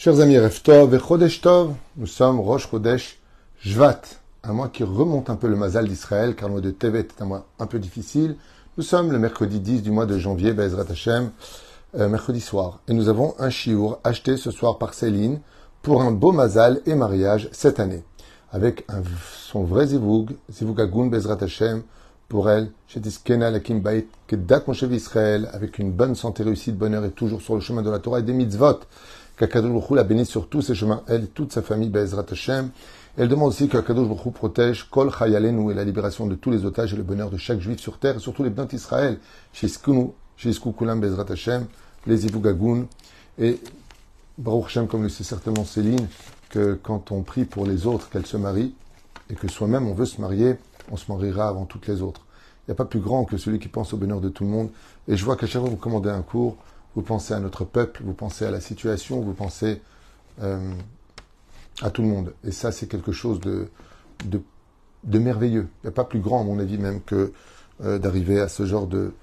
Chers amis, Reftov et Chodesh Tov, nous sommes Rosh Chodesh Jvat, un mois qui remonte un peu le mazal d'Israël, car le mois de Tevet est un mois un peu difficile. Nous sommes le mercredi 10 du mois de janvier, Bezrat Hashem, euh, mercredi soir. Et nous avons un chiour acheté ce soir par Céline pour un beau mazal et mariage cette année. Avec son vrai zivoug, zivoug agun Bezrat Hashem, pour elle, Shetiskena Lakim Bait, Kedat Moshe Israël, avec une bonne santé, réussite, bonheur et toujours sur le chemin de la Torah et des mitzvot. Qu'Akadosh la bénisse sur tous ses chemins, elle et toute sa famille, Bezrat Hashem. Elle demande aussi qu'Akadosh Baruch protège Kol Chayalenu et la libération de tous les otages et le bonheur de chaque juif sur terre et surtout les bnot Israël. Sheisku Kulam Bezrat Hashem, les Ivugagun. Et Baruch Hashem, comme le sait certainement Céline, que quand on prie pour les autres, qu'elles se marient, et que soi-même on veut se marier, on se mariera avant toutes les autres. Il n'y a pas plus grand que celui qui pense au bonheur de tout le monde. Et je vois qu'à chaque fois vous commandez un cours, vous pensez à notre peuple, vous pensez à la situation, vous pensez euh, à tout le monde. Et ça, c'est quelque chose de, de, merveilleux. Il n'y a pas plus grand, à mon avis, même que euh, d'arriver à ce genre de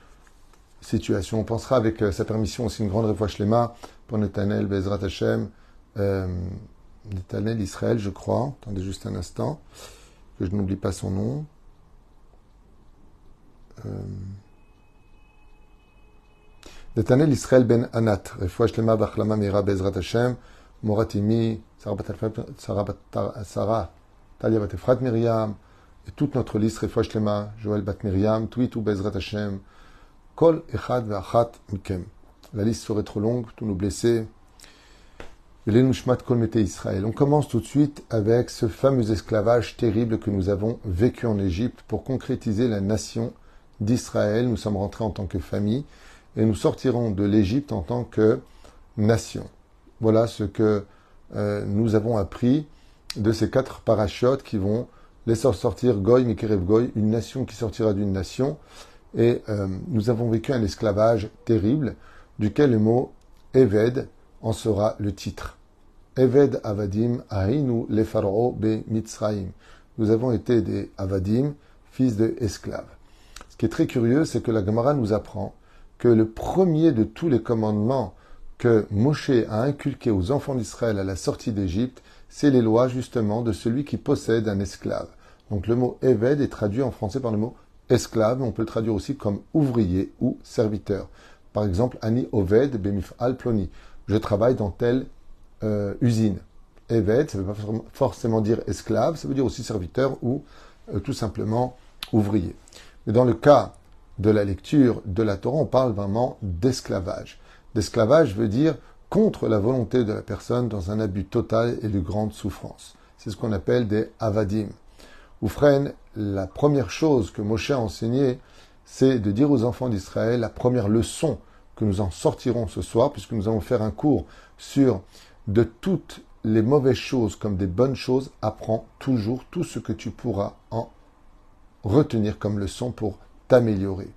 situation. On pensera avec euh, sa permission aussi une grande réfoua shlema pour Netanel Bezrat Hashem, Netanel Israël, je crois. Attendez juste un instant, que je n'oublie pas son nom. Et toute notre liste. La liste serait trop longue, tous nos blessés. On commence tout de suite avec ce fameux esclavage terrible que nous avons vécu en Égypte pour concrétiser la nation d'Israël. Nous sommes rentrés en tant que famille et nous sortirons de l'Égypte en tant que nation. Voilà ce que euh, nous avons appris de ces quatre parachutes qui vont laisser sortir Goy, Mikerev Goy, une nation qui sortira d'une nation. Et euh, nous avons vécu un esclavage terrible, duquel le mot Eved en sera le titre. Eved Avadim Ainu le Pharaon be Mitzraim. Nous avons été des Avadim, fils de esclaves. Ce qui est très curieux, c'est que la Gemara nous apprend que le premier de tous les commandements que Moshe a inculqué aux enfants d'Israël à la sortie d'Égypte, c'est les lois justement de celui qui possède un esclave. Donc le mot Eved est traduit en français par le mot esclave, on peut le traduire aussi comme ouvrier ou serviteur. Par exemple, Ani Oved Bemif Alploni. Je travaille dans telle euh, usine. Eved, ça ne veut pas forcément dire esclave, ça veut dire aussi serviteur ou euh, tout simplement ouvrier. Mais dans le cas de la lecture de la Torah, on parle vraiment d'esclavage. D'esclavage veut dire contre la volonté de la personne dans un abus total et de grande souffrance. C'est ce qu'on appelle des avadim. Oufren, la première chose que Moshe a enseignée, c'est de dire aux enfants d'Israël la première leçon que nous en sortirons ce soir, puisque nous allons faire un cours sur de toutes les mauvaises choses comme des bonnes choses, apprends toujours tout ce que tu pourras en retenir comme leçon pour t'améliorer.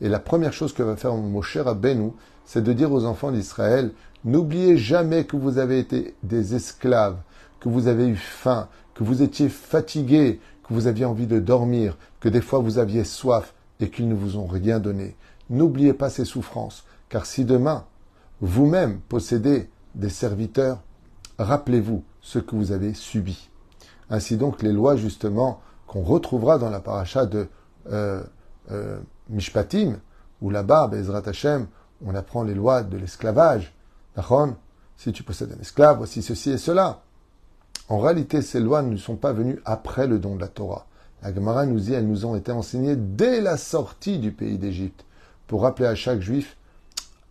Et la première chose que va faire mon cher Rabbeinu, c'est de dire aux enfants d'Israël, n'oubliez jamais que vous avez été des esclaves, que vous avez eu faim, que vous étiez fatigués, que vous aviez envie de dormir, que des fois vous aviez soif et qu'ils ne vous ont rien donné. N'oubliez pas ces souffrances, car si demain, vous-même possédez des serviteurs, rappelez-vous ce que vous avez subi. Ainsi donc, les lois justement qu'on retrouvera dans la paracha de euh, euh, Mishpatim, où là-bas, Bezrat Hashem, on apprend les lois de l'esclavage. Si tu possèdes un esclave, voici ceci et cela. En réalité, ces lois ne sont pas venues après le don de la Torah. La Gemara nous dit, elles nous ont été enseignées dès la sortie du pays d'Égypte, pour rappeler à chaque juif,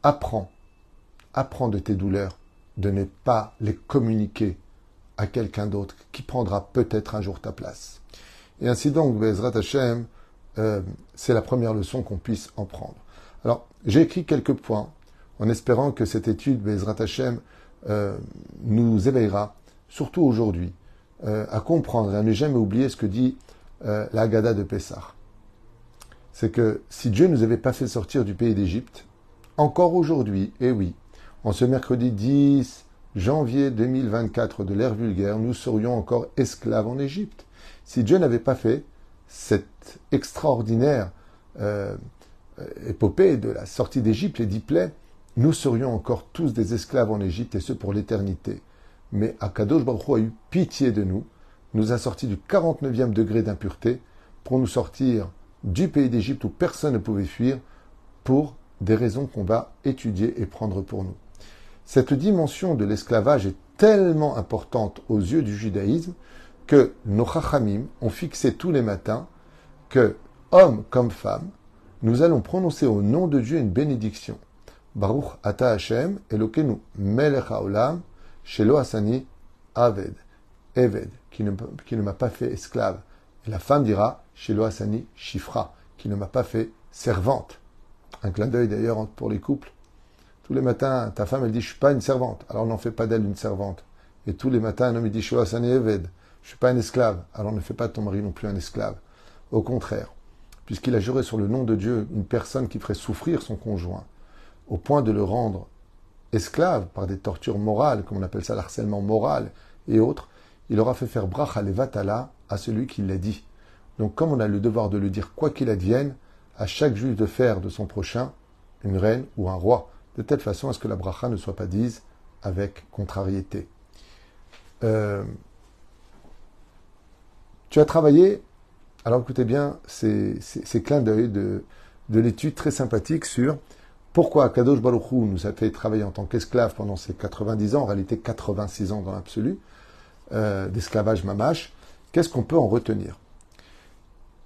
apprends, apprends de tes douleurs, de ne pas les communiquer à quelqu'un d'autre qui prendra peut-être un jour ta place. Et ainsi donc, Bezrat Hashem, euh, c'est la première leçon qu'on puisse en prendre. Alors, j'ai écrit quelques points en espérant que cette étude, Bezrat Hashem, euh, nous éveillera, surtout aujourd'hui, euh, à comprendre et à ne jamais oublier ce que dit la Haggadah de Pessah. C'est que si Dieu ne nous avait pas fait sortir du pays d'Égypte, encore aujourd'hui, et oui, en ce mercredi 10 janvier 2024 de l'ère vulgaire, nous serions encore esclaves en Égypte. Si Dieu n'avait pas fait cette extraordinaire euh, épopée de la sortie d'Égypte, les dix plaies, nous serions encore tous des esclaves en Égypte et ce pour l'éternité. mais Akadosh Baruch a eu pitié de nous, nous a sortis du 49e degré d'impureté pour nous sortir du pays d'Égypte où personne ne pouvait fuir pour des raisons qu'on va étudier et prendre pour nous. Cette dimension de l'esclavage est tellement importante aux yeux du judaïsme que nos chachamim ont fixé tous les matins que, hommes comme femmes, nous allons prononcer au nom de Dieu une bénédiction. Baruch ata Hashem, Elokeinu melech haolam, shelo aved, eved, qui ne, qui ne m'a pas fait esclave. Et la femme dira, shelo asani shifra, qui ne m'a pas fait servante. Un clin d'œil d'ailleurs pour les couples. Tous les matins, ta femme, elle dit, je suis pas une servante. Alors n'en fais pas d'elle une servante. Et tous les matins, un homme, dit, shelo asani eved. Je suis pas un esclave. Alors ne fais pas de ton mari non plus un esclave. Au contraire puisqu'il a juré sur le nom de Dieu une personne qui ferait souffrir son conjoint, au point de le rendre esclave par des tortures morales, comme on appelle ça l'harcèlement moral et autres, il aura fait faire bracha levatala à celui qui l'a dit. Donc comme on a le devoir de le dire quoi qu'il advienne, à chaque juif de faire de son prochain une reine ou un roi, de telle façon à ce que la bracha ne soit pas dise avec contrariété. Euh, tu as travaillé alors écoutez bien ces, clins d'œil de, l'étude très sympathique sur pourquoi Kadosh Baruch nous a fait travailler en tant qu'esclave pendant ces 90 ans, en réalité 86 ans dans l'absolu, euh, d'esclavage mamache. Qu'est-ce qu'on peut en retenir?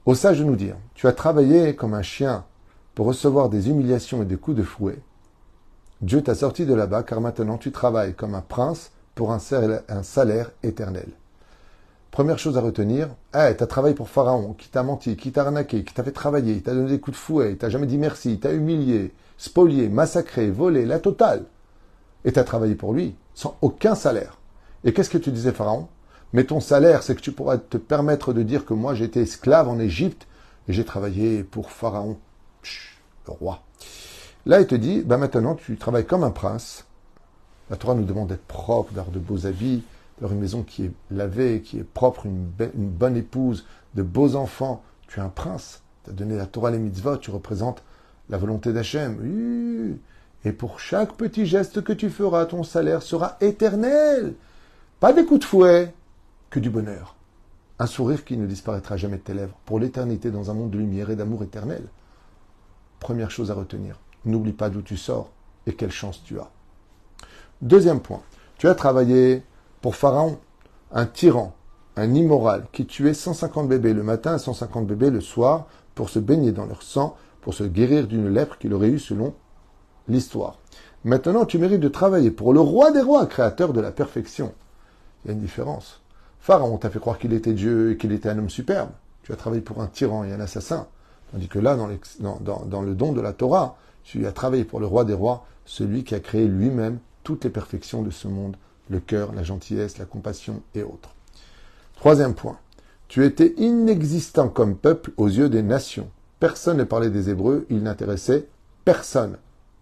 Au sage de nous dire, tu as travaillé comme un chien pour recevoir des humiliations et des coups de fouet. Dieu t'a sorti de là-bas car maintenant tu travailles comme un prince pour un salaire éternel. Première chose à retenir, hey, tu as travaillé pour Pharaon, qui t'a menti, qui t'a arnaqué, qui t'a fait travailler, il t'a donné des coups de fouet, t'a jamais dit merci, t'a humilié, spolié, massacré, volé, la totale. Et tu as travaillé pour lui, sans aucun salaire. Et qu'est-ce que tu disais Pharaon? Mais ton salaire, c'est que tu pourras te permettre de dire que moi j'étais esclave en Égypte et j'ai travaillé pour Pharaon, le roi. Là, il te dit, bah maintenant tu travailles comme un prince. La Torah nous demande d'être propre, d'avoir de beaux habits, une maison qui est lavée, qui est propre, une, bonne épouse, de beaux enfants. Tu es un prince. Tu as donné la Torah les mitzvot, tu représentes la volonté d'Hachem. Et pour chaque petit geste que tu feras, ton salaire sera éternel. Pas des coups de fouet, que du bonheur. Un sourire qui ne disparaîtra jamais de tes lèvres, pour l'éternité dans un monde de lumière et d'amour éternel. Première chose à retenir, n'oublie pas d'où tu sors et quelle chance tu as. Deuxième point, tu as travaillé pour Pharaon, un tyran, un immoral, qui tuait 150 bébés le matin et 150 bébés le soir pour se baigner dans leur sang, pour se guérir d'une lèpre qu'il aurait eue selon l'histoire. Maintenant, tu mérites de travailler pour le roi des rois, créateur de la perfection. Il y a une différence. Pharaon t'a fait croire qu'il était Dieu et qu'il était un homme superbe. Tu as travaillé pour un tyran et un assassin. Tandis que là, dans, dans le don de la Torah, tu as travaillé pour le roi des rois, celui qui a créé lui-même toutes les perfections de ce monde le cœur, la gentillesse, la compassion et autres. Troisième point, tu étais inexistant comme peuple aux yeux des nations. Personne ne parlait des Hébreux, ils n'intéressaient personne.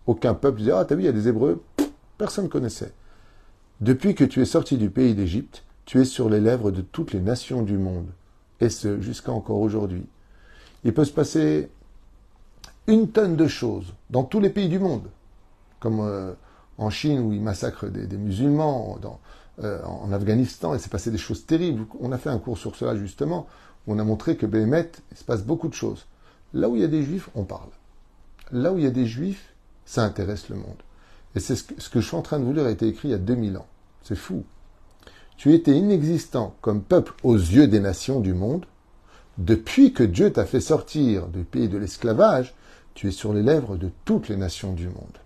Aucun peuple disait Ah, t'as vu, il y a des Hébreux Personne ne connaissait. Depuis que tu es sorti du pays d'Égypte, tu es sur les lèvres de toutes les nations du monde, et ce jusqu'à encore aujourd'hui. Il peut se passer une tonne de choses dans tous les pays du monde, comme euh, en Chine où ils massacrent des, musulmans, euh, en Afghanistan, il s'est passé des choses terribles. On a fait un cours sur cela justement, où on a montré que Béhémet, il se passe beaucoup de choses. Là où il y a des juifs, on parle. Là où il y a des juifs, ça intéresse le monde. Et c'est ce que, je suis en train de vous lire a été écrit il y a 2000 ans. C'est fou. Tu étais inexistant comme peuple aux yeux des nations du monde. Depuis que Dieu t'a fait sortir du pays de l'esclavage, tu es sur les lèvres de toutes les nations du monde.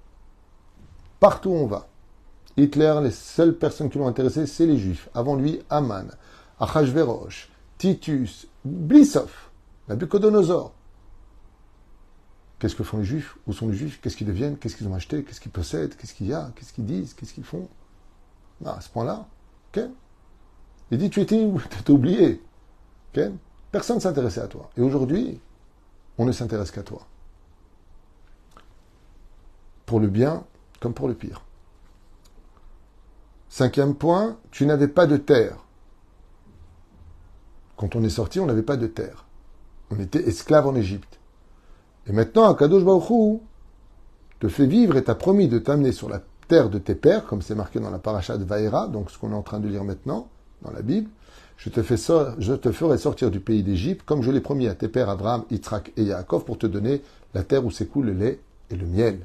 Partout où on va. Hitler, les seules personnes qui l'ont intéressé, c'est les Juifs. Avant lui, Aman, Achashverosh, Titus, Blissov, Nabucodonosor. Qu'est-ce que font les Juifs? Où sont les Juifs? Qu'est-ce qu'ils deviennent? Qu'est-ce qu'ils ont acheté? Qu'est-ce qu'ils possèdent? Qu'est-ce qu'il y a? Qu'est-ce qu'ils disent? Qu'est-ce qu'ils font? À ce point-là, Il dit, tu étais oublié. Personne ne s'intéressait à toi. Et aujourd'hui, on ne s'intéresse qu'à toi. Pour le bien comme pour le pire. Cinquième point, tu n'avais pas de terre. Quand on est sorti, on n'avait pas de terre. On était esclave en Égypte. Et maintenant, Akadosh Baruch te fait vivre et t'a promis de t'amener sur la terre de tes pères, comme c'est marqué dans la paracha de Vaïra, donc ce qu'on est en train de lire maintenant dans la Bible. Je te, je te ferai sortir du pays d'Égypte, comme je l'ai promis à tes pères Abraham, Yitzhak et Yaakov, pour te donner la terre où s'écoule le lait et le miel.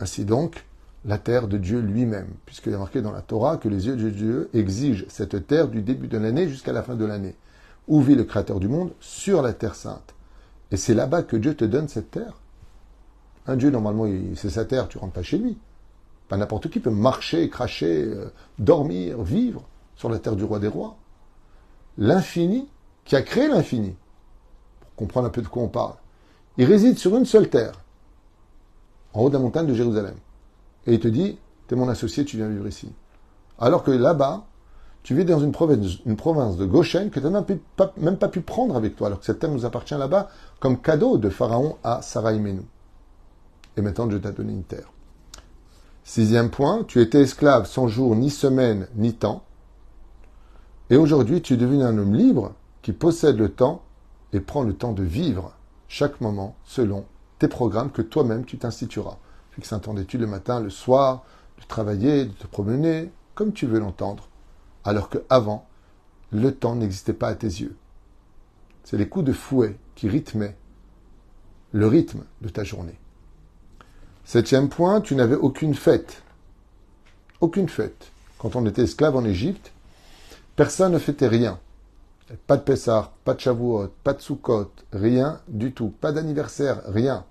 Ainsi donc, la terre de Dieu lui-même, puisqu'il est marqué dans la Torah que les yeux de Dieu exigent cette terre du début de l'année jusqu'à la fin de l'année, où vit le Créateur du monde, sur la terre sainte. Et c'est là-bas que Dieu te donne cette terre. Un Dieu, normalement, c'est sa terre, tu rentres pas chez lui. Pas n'importe qui peut marcher, cracher, euh, dormir, vivre sur la terre du roi des rois. L'infini, qui a créé l'infini, pour comprendre un peu de quoi on parle, il réside sur une seule terre, en haut de la montagne de Jérusalem. Et il te dit, tu es mon associé, tu viens vivre ici. Alors que là-bas, tu vis dans une province, une province de Goshen que tu n'as même, pas pu prendre avec toi, alors que cette terre nous appartient là-bas comme cadeau de Pharaon à Sarah Menou. Et maintenant, Dieu t'a donné une terre. Sixième point, tu étais esclave sans jour, ni semaine, ni temps. Et aujourd'hui, tu es devenu un homme libre qui possède le temps et prend le temps de vivre chaque moment selon tes programmes que toi-même tu t'institueras. Fixe un temps le matin, le soir, de travailler, de te promener, comme tu veux l'entendre. Alors qu'avant, le temps n'existait pas à tes yeux. C'est les coups de fouet qui rythmaient le rythme de ta journée. Septième point, tu n'avais aucune fête. Aucune fête. Quand on était esclave en Égypte, personne ne fêtait rien. Pas de Pessah, pas de Shavuot, pas de Sukkot, rien du tout. Pas d'anniversaire, rien.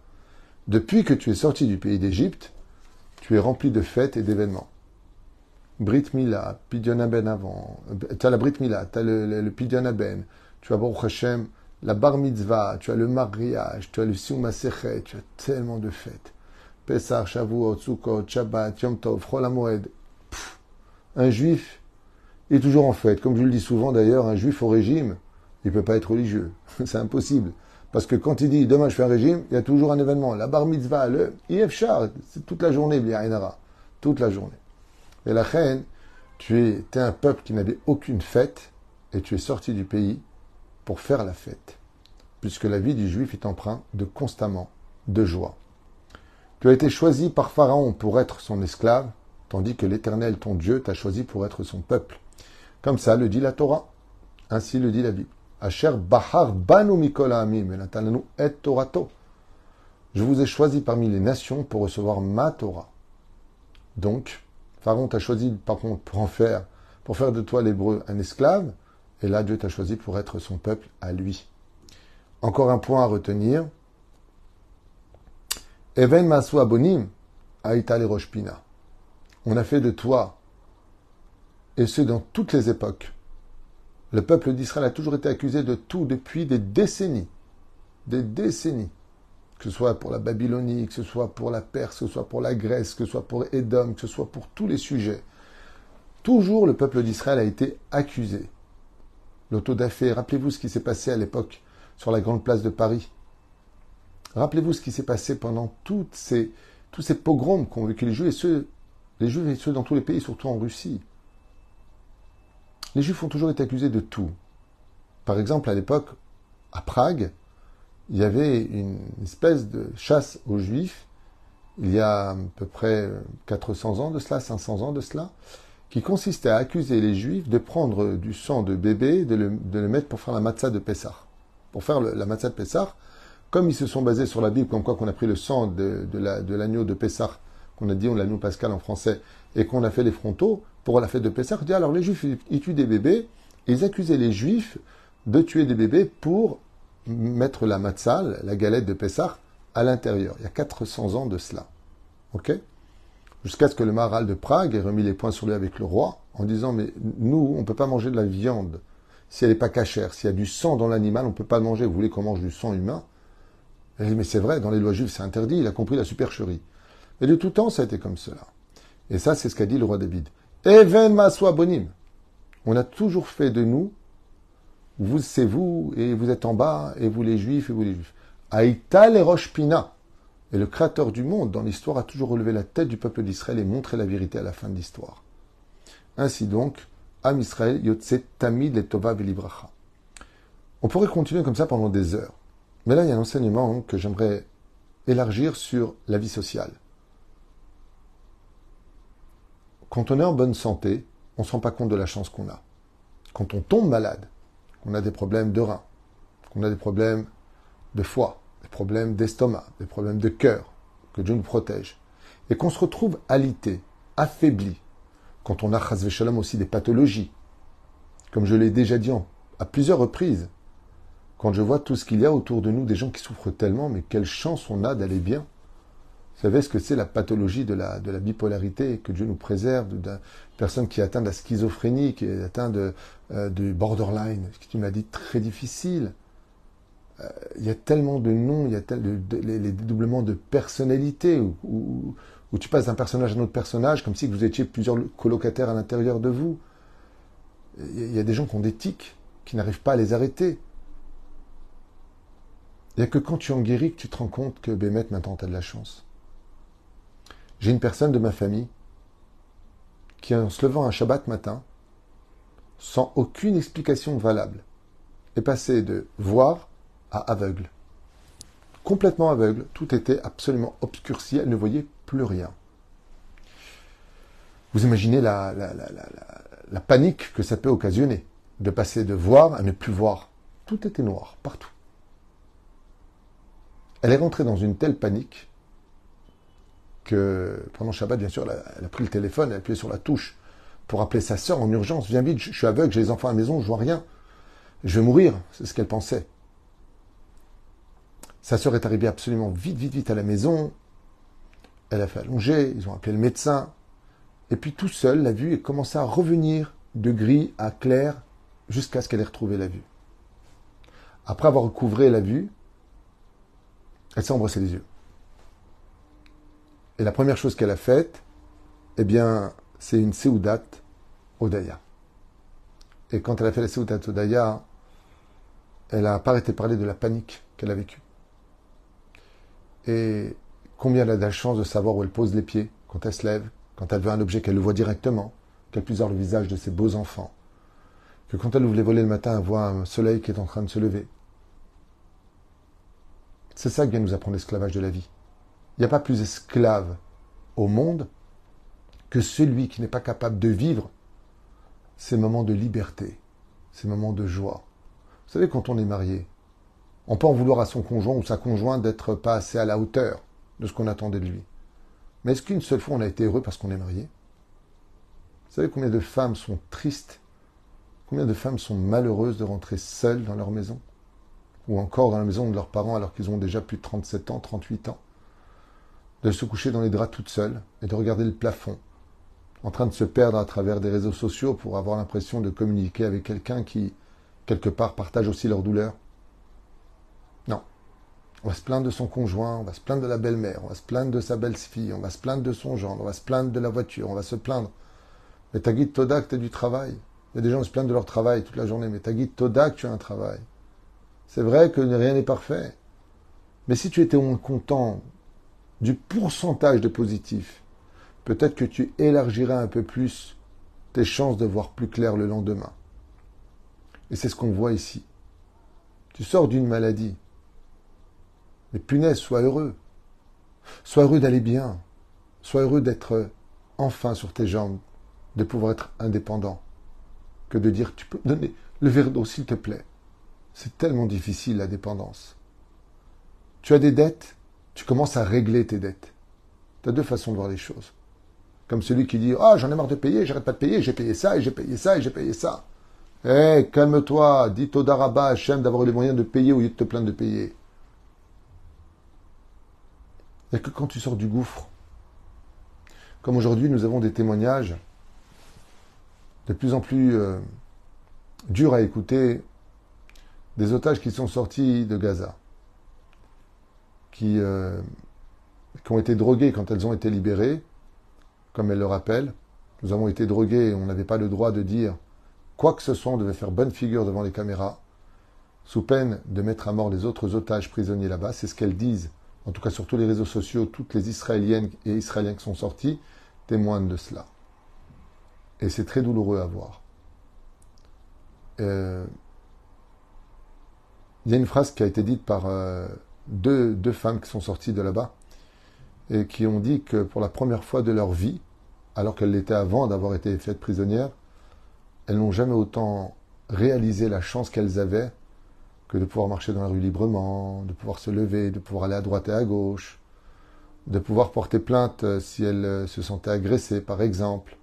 Depuis que tu es sorti du pays d'Égypte, tu es rempli de fêtes et d'événements. Brit Mila, Pidyon avant. Tu as la Brit Mila, tu as le, le, tu as Baruch Hashem, la Bar Mitzvah, tu as le mariage, tu as le Sium tu as tellement de fêtes. Pesach, Shavuot, Sukkot, Shabbat, Yom Tov, Chol Un juif est toujours en fête. Comme je le dis souvent d'ailleurs, un juif au régime, il ne peut pas être religieux. C'est impossible. Parce que quand il dit demain je fais un régime, il y a toujours un événement. La bar mitzvah, le c'est toute la journée, Toute la journée. Et la reine, tu es un peuple qui n'avait aucune fête et tu es sorti du pays pour faire la fête. Puisque la vie du juif est empreinte de constamment de joie. Tu as été choisi par Pharaon pour être son esclave, tandis que l'Éternel, ton Dieu, t'a choisi pour être son peuple. Comme ça le dit la Torah. Ainsi le dit la Bible. Bahar Banu et Torato. Je vous ai choisi parmi les nations pour recevoir ma Torah. Donc, Pharaon t'a choisi par contre pour en faire, pour faire de toi l'hébreu un esclave, et là Dieu t'a choisi pour être son peuple à lui. Encore un point à retenir, Even Masu Abonim, Aïta Roshpina. On a fait de toi, et ce dans toutes les époques. Le peuple d'Israël a toujours été accusé de tout depuis des décennies. Des décennies. Que ce soit pour la Babylonie, que ce soit pour la Perse, que ce soit pour la Grèce, que ce soit pour Édom, que ce soit pour tous les sujets. Toujours le peuple d'Israël a été accusé. L'autodafé, rappelez-vous ce qui s'est passé à l'époque sur la grande place de Paris? Rappelez-vous ce qui s'est passé pendant tous ces pogroms qu'ont vécu les Juifs, les Juifs et ceux dans tous les pays, surtout en Russie. Les Juifs ont toujours été accusés de tout. Par exemple, à l'époque, à Prague, il y avait une espèce de chasse aux Juifs, il y a à peu près 400 ans de cela, 500 ans de cela, qui consistait à accuser les Juifs de prendre du sang de bébé, de le, de le mettre pour faire la matzah de Pessah. Pour faire la matzah de Pessah, comme ils se sont basés sur la Bible, comme quoi qu'on a pris le sang de, l'agneau de Pessah, qu'on a dit on l'agneau pascal en français, et qu'on a fait les frontaux pour la fête de Pessah, dit alors les Juifs, ils tuent des bébés, ils accusaient les Juifs de tuer des bébés pour mettre la matzal, la galette de Pessah, à l'intérieur. Il y a 400 ans de cela. Ok? Jusqu'à ce que le maral de Prague ait remis les points sur lui avec le roi, en disant, mais nous, on ne peut pas manger de la viande si elle n'est pas cachère. S'il y a du sang dans l'animal, on ne peut pas manger. Vous voulez qu'on mange du sang humain? Mais c'est vrai, dans les lois juives, c'est interdit, il a compris la supercherie. Et de tout temps, ça a été comme cela. Et ça, c'est ce qu'a dit le roi David. Even maswa bonim. On a toujours fait de nous, vous, c'est vous, et vous êtes en bas, et vous les juifs, et vous les juifs. Aïta les pina. Et le créateur du monde, dans l'histoire, a toujours relevé la tête du peuple d'Israël et montré la vérité à la fin de l'histoire. Ainsi donc, Am Israël, Yotse Tamid et Tova Velibracha. On pourrait continuer comme ça pendant des heures. Mais là, il y a un enseignement que j'aimerais élargir sur la vie sociale. Quand on est en bonne santé, on ne se rend pas compte de la chance qu'on a. Quand on tombe malade, qu'on a des problèmes de rein, qu'on a des problèmes de foie, des problèmes d'estomac, des problèmes de cœur, que Dieu nous protège, et qu'on se retrouve alité, affaibli, quand on a Shalom aussi des pathologies, comme je l'ai déjà dit à plusieurs reprises, quand je vois tout ce qu'il y a autour de nous, des gens qui souffrent tellement, mais quelle chance on a d'aller bien. Vous savez ce que c'est la pathologie de la, de la bipolarité, que Dieu nous préserve, d'une personne qui atteint de la schizophrénie, qui est atteinte de, euh, du borderline, ce que tu m'as dit très difficile. Euh, il y a tellement de noms, il y a tel, de, les, dédoublements de personnalité, où, où, tu passes d'un personnage à un autre personnage, comme si vous étiez plusieurs colocataires à l'intérieur de vous. Il y a des gens qui ont des tics, qui n'arrivent pas à les arrêter. Il n'y a que quand tu en guéris que tu te rends compte que Bémet, maintenant, tu as de la chance. J'ai une personne de ma famille qui, en se levant un Shabbat matin, sans aucune explication valable, est passé de voir à aveugle. Complètement aveugle, tout était absolument obscurci, elle ne voyait plus rien. Vous imaginez la, la, panique que ça peut occasionner, de passer de voir à ne plus voir. Tout était noir, partout. Elle est rentrée dans une telle panique que pendant Shabbat, bien sûr, elle a, pris le téléphone, elle a appuyé sur la touche pour appeler sa sœur en urgence. Viens vite, je suis aveugle, j'ai les enfants à la maison, je vois rien. Je vais mourir, c'est ce qu'elle pensait. Sa sœur est arrivée absolument vite, vite, vite à la maison. Elle a fait allonger, ils ont appelé le médecin. Et puis tout seul, la vue est commencé à revenir de gris à clair jusqu'à ce qu'elle ait retrouvé la vue. Après avoir recouvré la vue, elle s'est embrassée les yeux. Et la première chose qu'elle a faite, eh bien, c'est une Seudat Odaya. Et quand elle a fait la Seudat Odaya, elle n'a pas arrêté de parler de la panique qu'elle a vécue. Et combien elle a de la chance de savoir où elle pose les pieds quand elle se lève, quand elle veut un objet, qu'elle le voit directement, qu'elle puisse voir le visage de ses beaux enfants. Que quand elle ouvre les volets le matin, elle voit un soleil qui est en train de se lever. C'est ça que vient nous apprendre l'esclavage de la vie. Il n'y a pas plus esclave au monde que celui qui n'est pas capable de vivre ces moments de liberté, ces moments de joie. Vous savez, quand on est marié, on peut en vouloir à son conjoint ou sa conjointe d'être pas assez à la hauteur de ce qu'on attendait de lui. Mais est-ce qu'une seule fois on a été heureux parce qu'on est marié? Vous savez combien de femmes sont tristes Combien de femmes sont malheureuses de rentrer seules dans leur maison ou encore dans la maison de leurs parents alors qu'ils ont déjà plus de 37 ans, 38 ans, de se coucher dans les draps toutes seules et de regarder le plafond, en train de se perdre à travers des réseaux sociaux pour avoir l'impression de communiquer avec quelqu'un qui, quelque part, partage aussi leur douleur. Non. On va se plaindre de son conjoint, on va se plaindre de la belle-mère, on va se plaindre de sa belle-fille, on va se plaindre de son gendre, on va se plaindre de la voiture, on va se plaindre. Mais t'as guide Toda que t'as du travail. Il y a des gens qui se plaignent de leur travail toute la journée, mais t'as guide Toda que tu as un travail. C'est vrai que rien n'est parfait. Mais si tu étais au moins content du pourcentage de positif, peut-être que tu élargirais un peu plus tes chances de voir plus clair le lendemain. Et c'est ce qu'on voit ici. Tu sors d'une maladie. Mais punaise, sois heureux. Sois heureux d'aller bien. Sois heureux d'être enfin sur tes jambes, de pouvoir être indépendant. Que de dire, tu peux donner le verre d'eau, s'il te plaît. C'est tellement difficile la dépendance. Tu as des dettes, tu commences à régler tes dettes. Tu as deux façons de voir les choses. Comme celui qui dit Ah, j'en ai marre de payer, j'arrête pas de payer, j'ai payé ça, et j'ai payé ça, et j'ai payé ça. Eh, calme-toi, dis au Hachem d'avoir les moyens de payer au lieu de te plaindre de payer. Il n'y a que quand tu sors du gouffre. Comme aujourd'hui, nous avons des témoignages de plus en plus euh, durs à écouter des otages qui sont sortis de Gaza, qui, euh, qui ont été drogués quand elles ont été libérées, comme elle le rappelle. Nous avons été drogués on n'avait pas le droit de dire quoi que ce soit, on devait faire bonne figure devant les caméras, sous peine de mettre à mort les autres otages prisonniers là-bas. C'est ce qu'elles disent, en tout cas sur tous les réseaux sociaux, toutes les Israéliennes et Israéliens qui sont sortis témoignent de cela. Et c'est très douloureux à voir. Euh, il y a une phrase qui a été dite par euh, deux, femmes qui sont sorties de là-bas et qui ont dit que pour la première fois de leur vie, alors qu'elles l'étaient avant d'avoir été faites prisonnières, elles n'ont jamais autant réalisé la chance qu'elles avaient que de pouvoir marcher dans la rue librement, de pouvoir se lever, de pouvoir aller à droite et à gauche, de pouvoir porter plainte euh, si elles euh, se sentaient agressées, par exemple,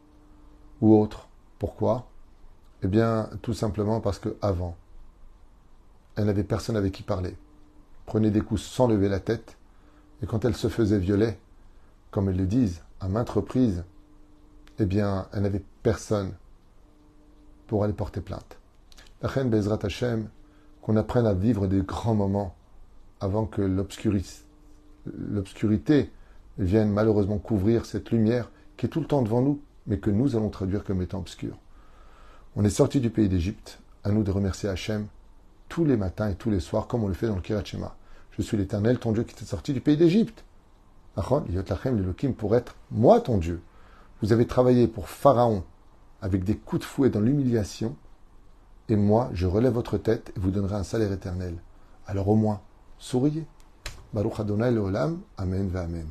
ou autre. Pourquoi? Eh bien, tout simplement parce que avant, elles n'avaient personne avec qui parler. Prenaient des coups sans lever la tête, et quand elles se faisaient violer, comme elles le disent, à maintes reprises, eh bien, elles n'avaient personne pour aller porter plainte. La reine Bezrat Hashem, qu'on apprenne à vivre des grands moments avant que l'obscurité vienne malheureusement couvrir cette lumière qui est tout le temps devant nous, mais que nous allons traduire comme étant obscure. On est sorti du pays d'Égypte, à nous de remercier Hachem tous les matins et tous les soirs, comme on le fait dans le Kirat Je suis l'Éternel, ton Dieu, qui t'est sorti du pays d'Égypte. pour être moi ton Dieu. Vous avez travaillé pour Pharaon avec des coups de fouet dans l'humiliation, et moi, je relève votre tête et vous donnerai un salaire éternel. Alors au moins, souriez. Baruch Adonai Leolam, Amen va Amen.